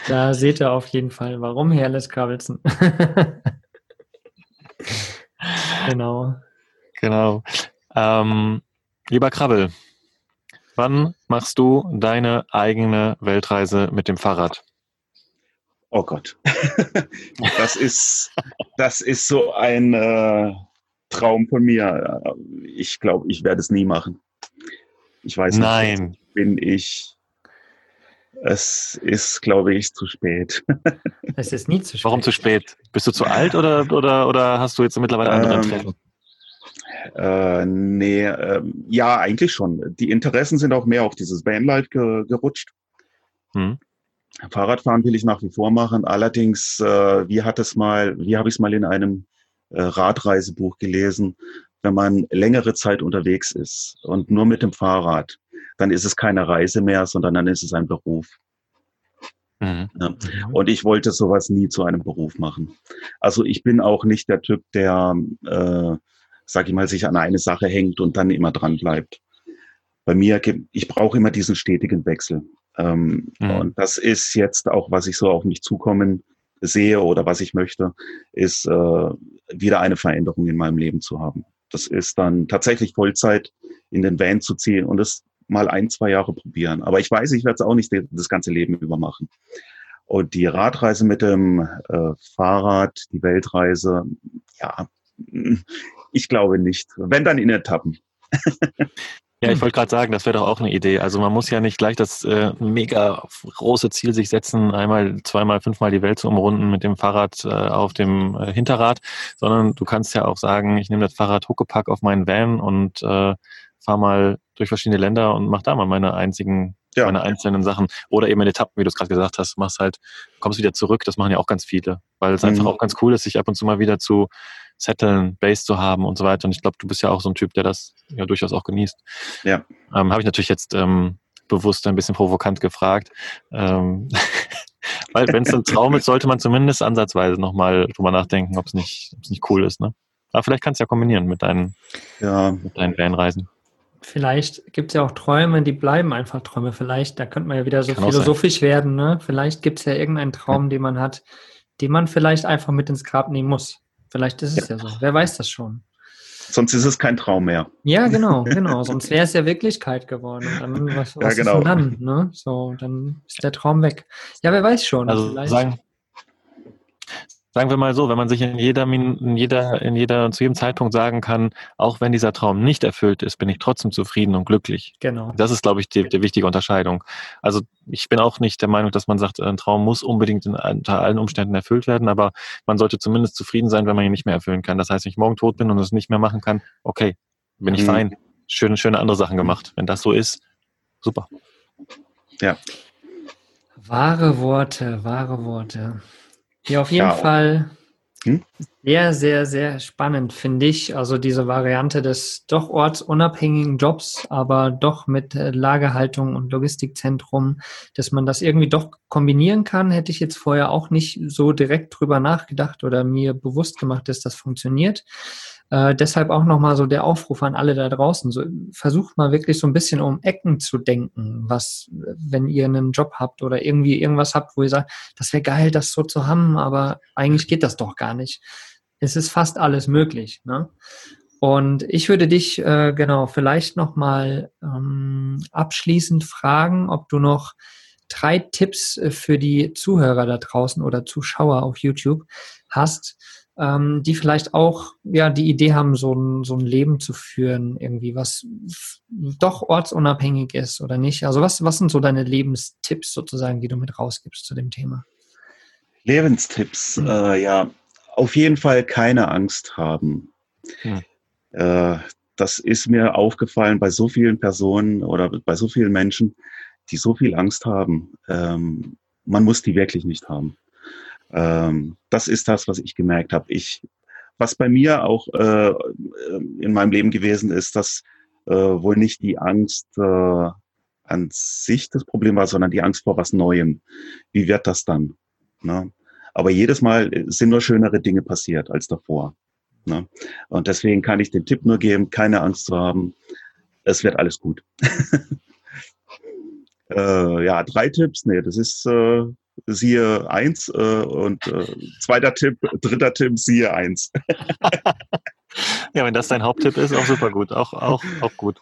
Da seht ihr auf jeden Fall, warum Herrles Krabbelsen. genau. Genau. Ähm, lieber Krabbel, Wann machst du deine eigene Weltreise mit dem Fahrrad? Oh Gott. das ist, das ist so ein äh, Traum von mir. Ich glaube, ich werde es nie machen. Ich weiß nicht. Nein. Bin ich. Es ist, glaube ich, zu spät. es ist nie zu spät. Warum zu spät? Bist du zu alt oder, oder, oder hast du jetzt mittlerweile andere ähm, Interessen? Äh, nee, äh, ja, eigentlich schon. Die Interessen sind auch mehr auf dieses Vanlife ge gerutscht. Hm. Fahrradfahren will ich nach wie vor machen. Allerdings, äh, wie hat es mal, wie habe ich es mal in einem äh, Radreisebuch gelesen, wenn man längere Zeit unterwegs ist und nur mit dem Fahrrad, dann ist es keine Reise mehr, sondern dann ist es ein Beruf. Mhm. Ja. Mhm. Und ich wollte sowas nie zu einem Beruf machen. Also ich bin auch nicht der Typ, der äh, sag ich mal, sich an eine Sache hängt und dann immer dran bleibt. Bei mir, ich brauche immer diesen stetigen Wechsel. Ähm, mhm. Und das ist jetzt auch, was ich so auf mich zukommen sehe oder was ich möchte, ist äh, wieder eine Veränderung in meinem Leben zu haben. Das ist dann tatsächlich Vollzeit in den Van zu ziehen und es mal ein, zwei Jahre probieren. Aber ich weiß, ich werde es auch nicht das ganze Leben über machen. Und die Radreise mit dem äh, Fahrrad, die Weltreise, ja, ich glaube nicht. Wenn dann in Etappen. Ja, ich wollte gerade sagen, das wäre doch auch eine Idee. Also man muss ja nicht gleich das äh, mega große Ziel sich setzen, einmal, zweimal, fünfmal die Welt zu umrunden mit dem Fahrrad äh, auf dem äh, Hinterrad, sondern du kannst ja auch sagen, ich nehme das Fahrrad Huckepack auf meinen Van und äh, fahre mal durch verschiedene Länder und mache da mal meine einzigen, ja. meine einzelnen Sachen. Oder eben in Etappen, wie du es gerade gesagt hast, machst halt, kommst wieder zurück, das machen ja auch ganz viele, weil es mhm. einfach auch ganz cool ist, sich ab und zu mal wieder zu Zetteln, Base zu haben und so weiter. Und ich glaube, du bist ja auch so ein Typ, der das ja durchaus auch genießt. Ja. Ähm, Habe ich natürlich jetzt ähm, bewusst ein bisschen provokant gefragt. Ähm, weil wenn es ein Traum ist, sollte man zumindest ansatzweise nochmal drüber nachdenken, ob es nicht, nicht cool ist. Ne? Aber vielleicht kannst du ja kombinieren mit deinen, ja. mit deinen Vanreisen. Vielleicht gibt es ja auch Träume, die bleiben einfach Träume. Vielleicht, da könnte man ja wieder so Kann philosophisch werden, ne? Vielleicht gibt es ja irgendeinen Traum, den man hat, den man vielleicht einfach mit ins Grab nehmen muss. Vielleicht ist es ja, ja so. Wer weiß das schon. Sonst ist es kein Traum mehr. Ja, genau, genau. Sonst wäre es ja Wirklichkeit geworden. Dann, was, was ja, genau. ist denn dann? Ne? So, dann ist der Traum weg. Ja, wer weiß schon. Also sagen, sagen wir mal so, wenn man sich in jeder, in jeder, in jeder, zu jedem Zeitpunkt sagen kann, auch wenn dieser Traum nicht erfüllt ist, bin ich trotzdem zufrieden und glücklich. Genau. Das ist, glaube ich, die, die wichtige Unterscheidung. Also ich bin auch nicht der Meinung, dass man sagt, ein Traum muss unbedingt in, unter allen Umständen erfüllt werden, aber man sollte zumindest zufrieden sein, wenn man ihn nicht mehr erfüllen kann. Das heißt, wenn ich morgen tot bin und es nicht mehr machen kann, okay, bin ich mhm. fein. Schöne, schöne andere Sachen gemacht. Wenn das so ist, super. Ja. Wahre Worte, wahre Worte. Ja, auf jeden ja. Fall hm? sehr, sehr, sehr spannend, finde ich. Also diese Variante des doch ortsunabhängigen Jobs, aber doch mit äh, Lagerhaltung und Logistikzentrum, dass man das irgendwie doch kombinieren kann, hätte ich jetzt vorher auch nicht so direkt drüber nachgedacht oder mir bewusst gemacht, dass das funktioniert. Äh, deshalb auch nochmal so der Aufruf an alle da draußen. So, versucht mal wirklich so ein bisschen um Ecken zu denken, was, wenn ihr einen Job habt oder irgendwie irgendwas habt, wo ihr sagt, das wäre geil, das so zu haben, aber eigentlich geht das doch gar nicht. Es ist fast alles möglich. Ne? Und ich würde dich äh, genau vielleicht nochmal ähm, abschließend fragen, ob du noch drei Tipps äh, für die Zuhörer da draußen oder Zuschauer auf YouTube hast, ähm, die vielleicht auch ja die Idee haben, so ein, so ein Leben zu führen, irgendwie, was doch ortsunabhängig ist oder nicht. Also was, was sind so deine Lebenstipps sozusagen, die du mit rausgibst zu dem Thema? Lebenstipps, mhm. äh, ja, auf jeden Fall keine Angst haben. Mhm. Äh, das ist mir aufgefallen bei so vielen Personen oder bei so vielen Menschen, die so viel Angst haben. Ähm, man muss die wirklich nicht haben. Ähm, das ist das, was ich gemerkt habe. Ich, was bei mir auch äh, in meinem Leben gewesen ist, dass äh, wohl nicht die Angst äh, an sich das Problem war, sondern die Angst vor was Neuem. Wie wird das dann? Ne? Aber jedes Mal sind nur schönere Dinge passiert als davor. Ne? Und deswegen kann ich den Tipp nur geben, keine Angst zu haben. Es wird alles gut. äh, ja, drei Tipps. Nee, das ist äh, siehe eins äh, und äh, zweiter Tipp, dritter Tipp, siehe eins. ja, wenn das dein Haupttipp ist, auch super gut, auch, auch, auch gut.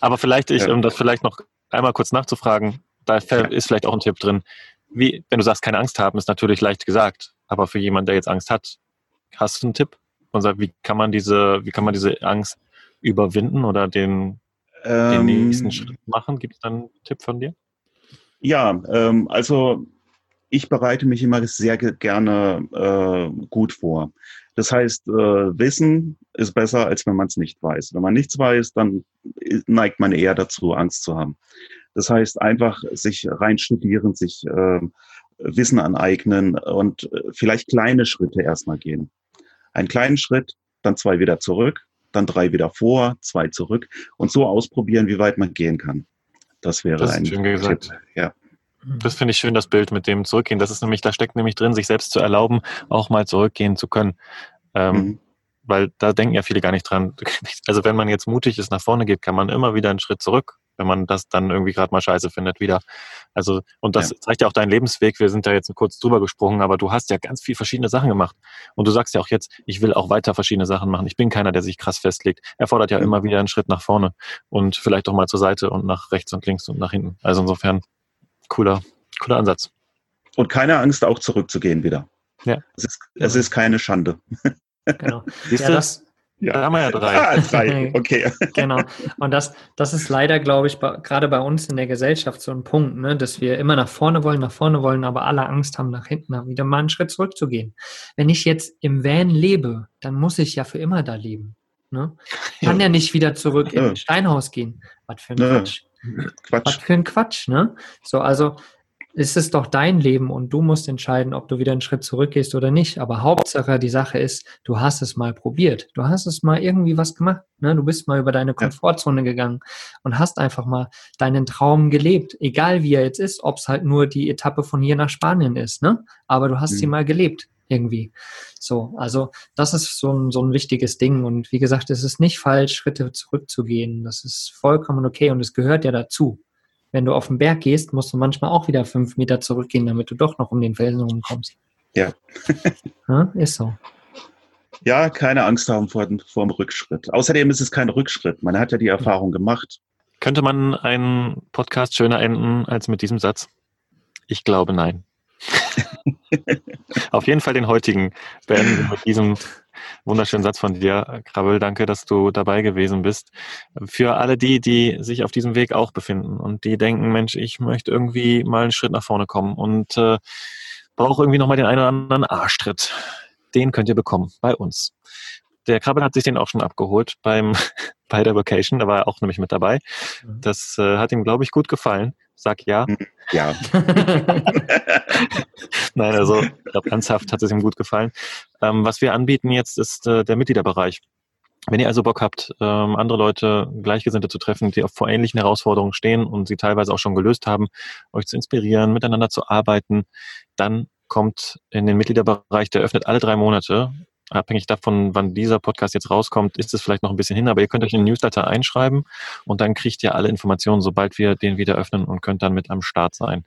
Aber vielleicht, ich, um das vielleicht noch einmal kurz nachzufragen, da ist vielleicht auch ein Tipp drin. Wie, wenn du sagst, keine Angst haben, ist natürlich leicht gesagt, aber für jemanden, der jetzt Angst hat, hast du einen Tipp? Und sag, wie kann man diese, wie kann man diese Angst überwinden oder den, ähm, den nächsten Schritt machen? Gibt es dann einen Tipp von dir? Ja, ähm, also ich bereite mich immer sehr gerne äh, gut vor. Das heißt, äh, Wissen ist besser, als wenn man es nicht weiß. Wenn man nichts weiß, dann neigt man eher dazu, Angst zu haben. Das heißt, einfach sich reinstudieren, sich äh, Wissen aneignen und äh, vielleicht kleine Schritte erstmal gehen. Einen kleinen Schritt, dann zwei wieder zurück, dann drei wieder vor, zwei zurück und so ausprobieren, wie weit man gehen kann. Das wäre das ein schön gesagt. Tipp. Ja. Das finde ich schön, das Bild mit dem Zurückgehen. Das ist nämlich, da steckt nämlich drin, sich selbst zu erlauben, auch mal zurückgehen zu können. Ähm, mhm. Weil da denken ja viele gar nicht dran. Also wenn man jetzt mutig ist, nach vorne geht, kann man immer wieder einen Schritt zurück, wenn man das dann irgendwie gerade mal scheiße findet wieder. Also, und das ja. zeigt ja auch deinen Lebensweg. Wir sind da jetzt kurz drüber gesprungen, aber du hast ja ganz viel verschiedene Sachen gemacht. Und du sagst ja auch jetzt, ich will auch weiter verschiedene Sachen machen. Ich bin keiner, der sich krass festlegt. Er fordert ja mhm. immer wieder einen Schritt nach vorne und vielleicht auch mal zur Seite und nach rechts und links und nach hinten. Also insofern cooler, cooler Ansatz. Und keine Angst, auch zurückzugehen wieder. Ja. Es ist, es ist keine Schande. Genau. Siehst ja, du? Das, ja. Da haben wir ja drei. Ah, drei, okay. genau. Und das, das ist leider, glaube ich, bei, gerade bei uns in der Gesellschaft so ein Punkt, ne, dass wir immer nach vorne wollen, nach vorne wollen, aber alle Angst haben, nach hinten wieder mal einen Schritt zurückzugehen. Wenn ich jetzt im Van lebe, dann muss ich ja für immer da leben. Ne? Ich kann ja. ja nicht wieder zurück in ein Steinhaus gehen. Was für ein Quatsch. Quatsch. Was für ein Quatsch, ne? So, also ist es doch dein Leben und du musst entscheiden, ob du wieder einen Schritt zurückgehst oder nicht. Aber Hauptsache, die Sache ist, du hast es mal probiert. Du hast es mal irgendwie was gemacht. Ne? Du bist mal über deine Komfortzone gegangen und hast einfach mal deinen Traum gelebt. Egal wie er jetzt ist, ob es halt nur die Etappe von hier nach Spanien ist. Ne? Aber du hast mhm. sie mal gelebt. irgendwie. So, also das ist so ein, so ein wichtiges Ding. Und wie gesagt, es ist nicht falsch, Schritte zurückzugehen. Das ist vollkommen okay und es gehört ja dazu. Wenn du auf den Berg gehst, musst du manchmal auch wieder fünf Meter zurückgehen, damit du doch noch um den Felsen rumkommst. Ja. ja ist so. Ja, keine Angst haben vor, vor dem Rückschritt. Außerdem ist es kein Rückschritt. Man hat ja die Erfahrung gemacht. Könnte man einen Podcast schöner enden als mit diesem Satz? Ich glaube nein. Auf jeden Fall den heutigen beenden wir mit diesem wunderschönen Satz von dir, Krabbel. Danke, dass du dabei gewesen bist. Für alle die, die sich auf diesem Weg auch befinden und die denken, Mensch, ich möchte irgendwie mal einen Schritt nach vorne kommen und äh, brauche irgendwie nochmal den einen oder anderen Arschtritt. Den könnt ihr bekommen bei uns. Der Krabbel hat sich den auch schon abgeholt beim bei der Vacation, da war er auch nämlich mit dabei. Mhm. Das äh, hat ihm, glaube ich, gut gefallen. Sag ja. Mhm. Ja. Nein, also ich glaube, ernsthaft hat es ihm gut gefallen. Ähm, was wir anbieten jetzt ist äh, der Mitgliederbereich. Wenn ihr also Bock habt, ähm, andere Leute, Gleichgesinnte zu treffen, die vor ähnlichen Herausforderungen stehen und sie teilweise auch schon gelöst haben, euch zu inspirieren, miteinander zu arbeiten, dann kommt in den Mitgliederbereich, der öffnet alle drei Monate abhängig davon, wann dieser Podcast jetzt rauskommt, ist es vielleicht noch ein bisschen hin, aber ihr könnt euch in den Newsletter einschreiben und dann kriegt ihr alle Informationen, sobald wir den wieder öffnen und könnt dann mit am Start sein.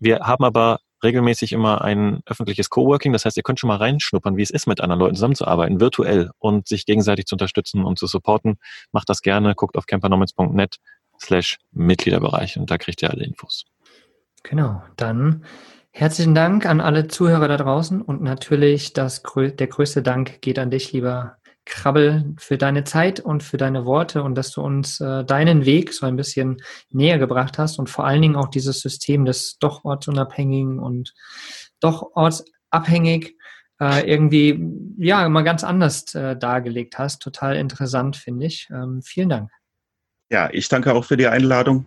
Wir haben aber regelmäßig immer ein öffentliches Coworking. Das heißt, ihr könnt schon mal reinschnuppern, wie es ist, mit anderen Leuten zusammenzuarbeiten, virtuell und sich gegenseitig zu unterstützen und zu supporten. Macht das gerne, guckt auf campernomics.net slash Mitgliederbereich und da kriegt ihr alle Infos. Genau, dann Herzlichen Dank an alle Zuhörer da draußen und natürlich das, der größte Dank geht an dich, lieber Krabbel, für deine Zeit und für deine Worte und dass du uns äh, deinen Weg so ein bisschen näher gebracht hast und vor allen Dingen auch dieses System des doch ortsunabhängigen und doch ortsabhängig äh, irgendwie ja mal ganz anders äh, dargelegt hast. Total interessant, finde ich. Ähm, vielen Dank. Ja, ich danke auch für die Einladung.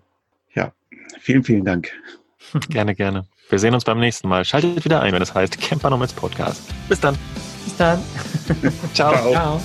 Ja, vielen, vielen Dank. gerne, gerne. Wir sehen uns beim nächsten Mal. Schaltet wieder ein, wenn es heißt Camper Nomads Podcast. Bis dann. Bis dann. Ciao. Ciao. Ciao.